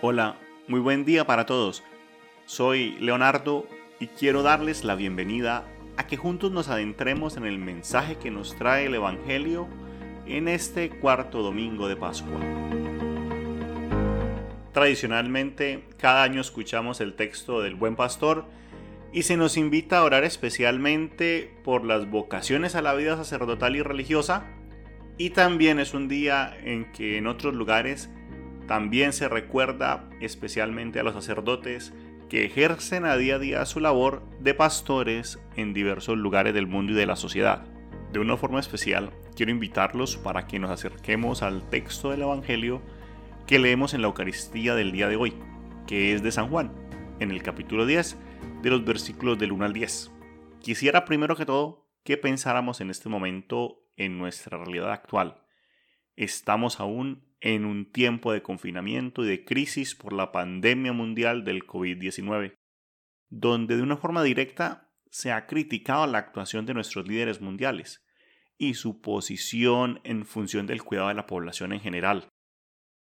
Hola, muy buen día para todos. Soy Leonardo y quiero darles la bienvenida a que juntos nos adentremos en el mensaje que nos trae el Evangelio en este cuarto domingo de Pascua. Tradicionalmente, cada año escuchamos el texto del buen pastor y se nos invita a orar especialmente por las vocaciones a la vida sacerdotal y religiosa y también es un día en que en otros lugares también se recuerda especialmente a los sacerdotes que ejercen a día a día su labor de pastores en diversos lugares del mundo y de la sociedad. De una forma especial, quiero invitarlos para que nos acerquemos al texto del Evangelio que leemos en la Eucaristía del día de hoy, que es de San Juan, en el capítulo 10, de los versículos del 1 al 10. Quisiera primero que todo que pensáramos en este momento en nuestra realidad actual. Estamos aún en un tiempo de confinamiento y de crisis por la pandemia mundial del COVID-19, donde de una forma directa se ha criticado la actuación de nuestros líderes mundiales y su posición en función del cuidado de la población en general.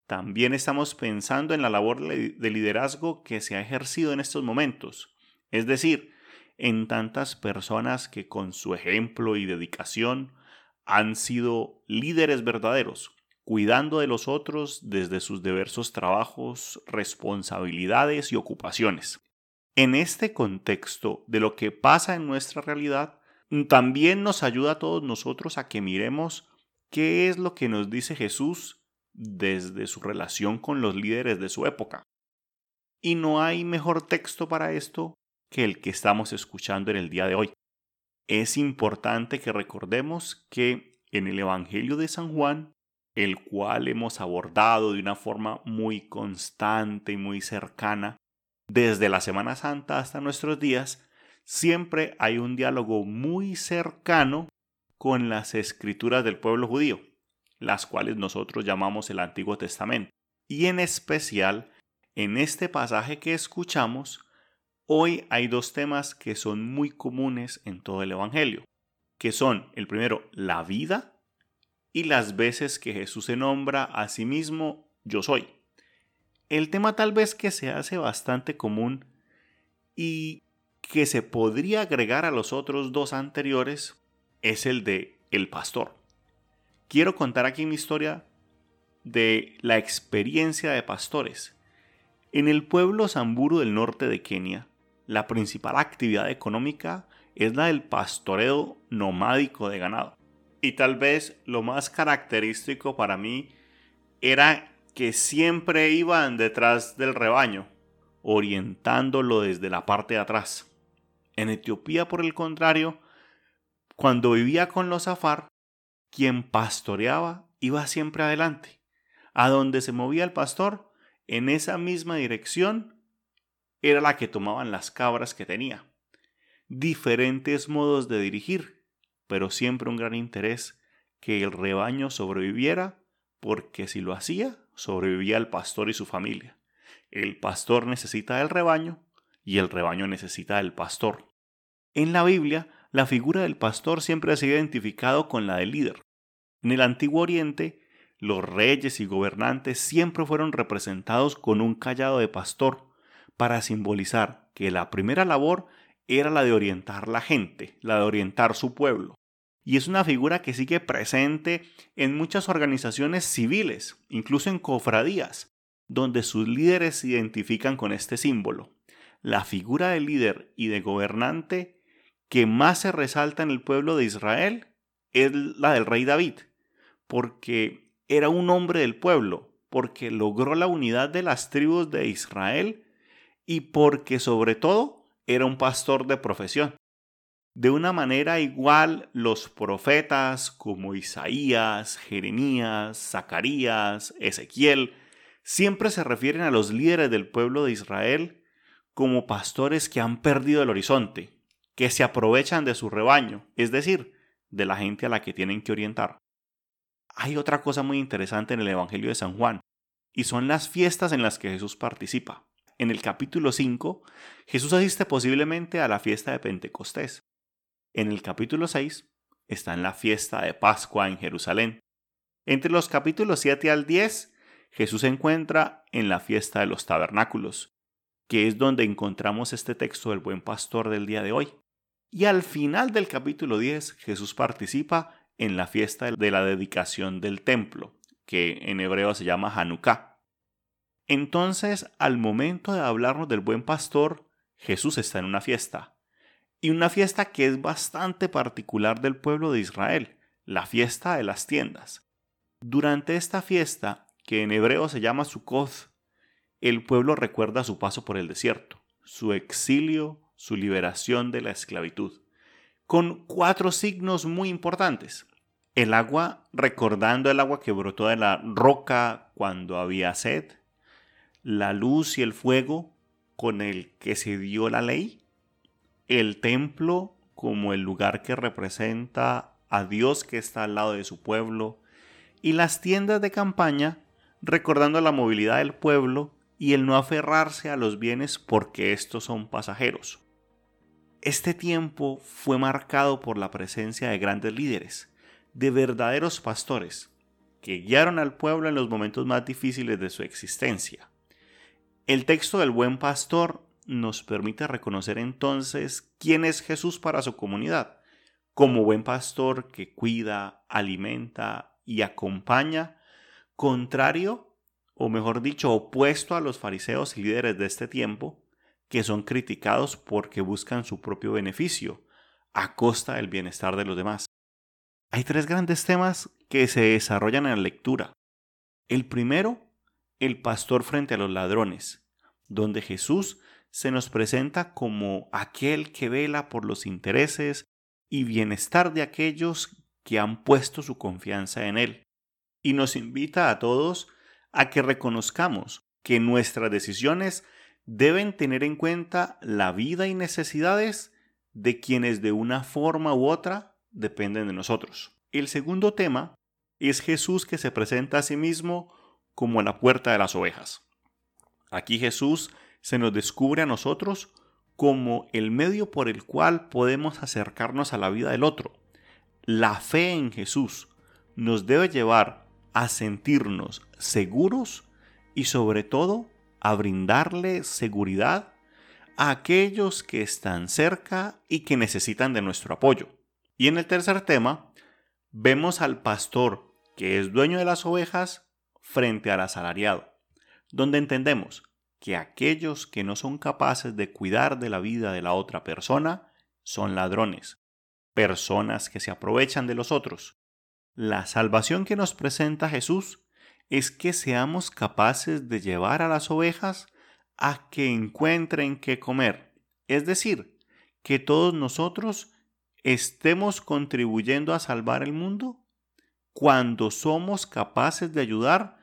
También estamos pensando en la labor de liderazgo que se ha ejercido en estos momentos, es decir, en tantas personas que con su ejemplo y dedicación han sido líderes verdaderos, cuidando de los otros desde sus diversos trabajos, responsabilidades y ocupaciones. En este contexto de lo que pasa en nuestra realidad, también nos ayuda a todos nosotros a que miremos qué es lo que nos dice Jesús desde su relación con los líderes de su época. Y no hay mejor texto para esto que el que estamos escuchando en el día de hoy. Es importante que recordemos que en el Evangelio de San Juan el cual hemos abordado de una forma muy constante y muy cercana desde la Semana Santa hasta nuestros días, siempre hay un diálogo muy cercano con las escrituras del pueblo judío, las cuales nosotros llamamos el Antiguo Testamento. Y en especial, en este pasaje que escuchamos, hoy hay dos temas que son muy comunes en todo el Evangelio, que son el primero, la vida y las veces que Jesús se nombra a sí mismo yo soy. El tema tal vez que se hace bastante común y que se podría agregar a los otros dos anteriores es el de el pastor. Quiero contar aquí mi historia de la experiencia de pastores. En el pueblo Samburu del norte de Kenia, la principal actividad económica es la del pastoreo nomádico de ganado. Y tal vez lo más característico para mí era que siempre iban detrás del rebaño, orientándolo desde la parte de atrás. En Etiopía, por el contrario, cuando vivía con los Afar, quien pastoreaba iba siempre adelante. A donde se movía el pastor, en esa misma dirección, era la que tomaban las cabras que tenía. Diferentes modos de dirigir, pero siempre un gran interés que el rebaño sobreviviera, porque si lo hacía, sobrevivía el pastor y su familia. El pastor necesita del rebaño y el rebaño necesita del pastor. En la Biblia, la figura del pastor siempre ha sido identificado con la del líder. En el Antiguo Oriente, los reyes y gobernantes siempre fueron representados con un callado de pastor para simbolizar que la primera labor era la de orientar la gente, la de orientar su pueblo. Y es una figura que sigue presente en muchas organizaciones civiles, incluso en cofradías, donde sus líderes se identifican con este símbolo. La figura de líder y de gobernante que más se resalta en el pueblo de Israel es la del rey David, porque era un hombre del pueblo, porque logró la unidad de las tribus de Israel y porque sobre todo era un pastor de profesión. De una manera igual, los profetas como Isaías, Jeremías, Zacarías, Ezequiel, siempre se refieren a los líderes del pueblo de Israel como pastores que han perdido el horizonte, que se aprovechan de su rebaño, es decir, de la gente a la que tienen que orientar. Hay otra cosa muy interesante en el Evangelio de San Juan, y son las fiestas en las que Jesús participa en el capítulo 5, Jesús asiste posiblemente a la fiesta de Pentecostés. En el capítulo 6 está en la fiesta de Pascua en Jerusalén. Entre los capítulos 7 al 10, Jesús se encuentra en la fiesta de los tabernáculos, que es donde encontramos este texto del buen pastor del día de hoy. Y al final del capítulo 10, Jesús participa en la fiesta de la dedicación del templo, que en hebreo se llama Hanukkah. Entonces, al momento de hablarnos del buen pastor, Jesús está en una fiesta. Y una fiesta que es bastante particular del pueblo de Israel, la fiesta de las tiendas. Durante esta fiesta, que en hebreo se llama Sukkot, el pueblo recuerda su paso por el desierto, su exilio, su liberación de la esclavitud, con cuatro signos muy importantes. El agua, recordando el agua que brotó de la roca cuando había sed, la luz y el fuego con el que se dio la ley, el templo como el lugar que representa a Dios que está al lado de su pueblo, y las tiendas de campaña recordando la movilidad del pueblo y el no aferrarse a los bienes porque estos son pasajeros. Este tiempo fue marcado por la presencia de grandes líderes, de verdaderos pastores, que guiaron al pueblo en los momentos más difíciles de su existencia. El texto del buen pastor nos permite reconocer entonces quién es Jesús para su comunidad, como buen pastor que cuida, alimenta y acompaña, contrario, o mejor dicho, opuesto a los fariseos y líderes de este tiempo, que son criticados porque buscan su propio beneficio, a costa del bienestar de los demás. Hay tres grandes temas que se desarrollan en la lectura. El primero el pastor frente a los ladrones, donde Jesús se nos presenta como aquel que vela por los intereses y bienestar de aquellos que han puesto su confianza en Él, y nos invita a todos a que reconozcamos que nuestras decisiones deben tener en cuenta la vida y necesidades de quienes de una forma u otra dependen de nosotros. El segundo tema es Jesús que se presenta a sí mismo como la puerta de las ovejas. Aquí Jesús se nos descubre a nosotros como el medio por el cual podemos acercarnos a la vida del otro. La fe en Jesús nos debe llevar a sentirnos seguros y sobre todo a brindarle seguridad a aquellos que están cerca y que necesitan de nuestro apoyo. Y en el tercer tema, vemos al pastor que es dueño de las ovejas frente al asalariado, donde entendemos que aquellos que no son capaces de cuidar de la vida de la otra persona son ladrones, personas que se aprovechan de los otros. La salvación que nos presenta Jesús es que seamos capaces de llevar a las ovejas a que encuentren qué comer, es decir, que todos nosotros estemos contribuyendo a salvar el mundo cuando somos capaces de ayudar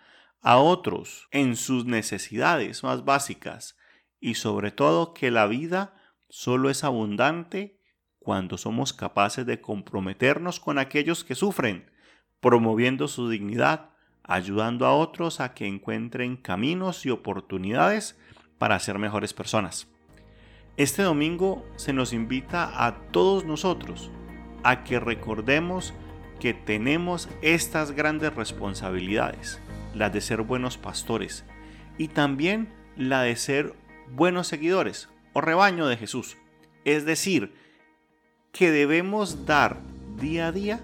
a otros en sus necesidades más básicas y sobre todo que la vida solo es abundante cuando somos capaces de comprometernos con aquellos que sufren, promoviendo su dignidad, ayudando a otros a que encuentren caminos y oportunidades para ser mejores personas. Este domingo se nos invita a todos nosotros a que recordemos que tenemos estas grandes responsabilidades, la de ser buenos pastores y también la de ser buenos seguidores o rebaño de Jesús. Es decir, que debemos dar día a día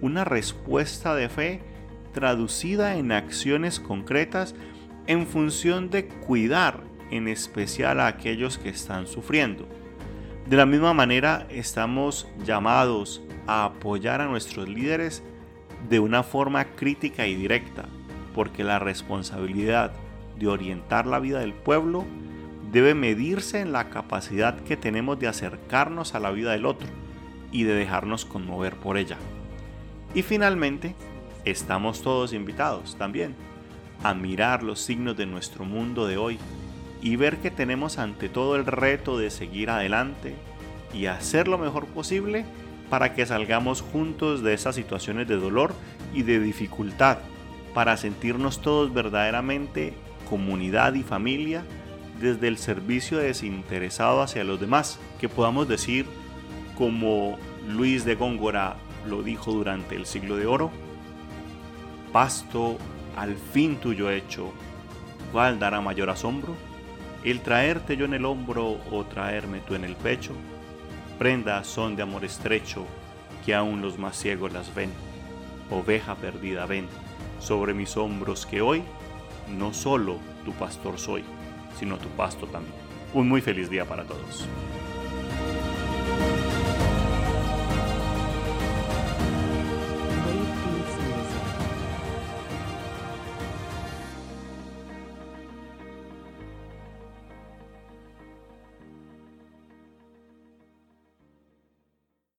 una respuesta de fe traducida en acciones concretas en función de cuidar en especial a aquellos que están sufriendo. De la misma manera estamos llamados a apoyar a nuestros líderes de una forma crítica y directa, porque la responsabilidad de orientar la vida del pueblo debe medirse en la capacidad que tenemos de acercarnos a la vida del otro y de dejarnos conmover por ella. Y finalmente, estamos todos invitados también a mirar los signos de nuestro mundo de hoy y ver que tenemos ante todo el reto de seguir adelante y hacer lo mejor posible para que salgamos juntos de esas situaciones de dolor y de dificultad, para sentirnos todos verdaderamente comunidad y familia desde el servicio desinteresado hacia los demás, que podamos decir, como Luis de Góngora lo dijo durante el siglo de oro, pasto al fin tuyo hecho, ¿cuál dará mayor asombro? ¿El traerte yo en el hombro o traerme tú en el pecho? Prendas son de amor estrecho, que aún los más ciegos las ven. Oveja perdida ven, sobre mis hombros que hoy no solo tu pastor soy, sino tu pasto también. Un muy feliz día para todos.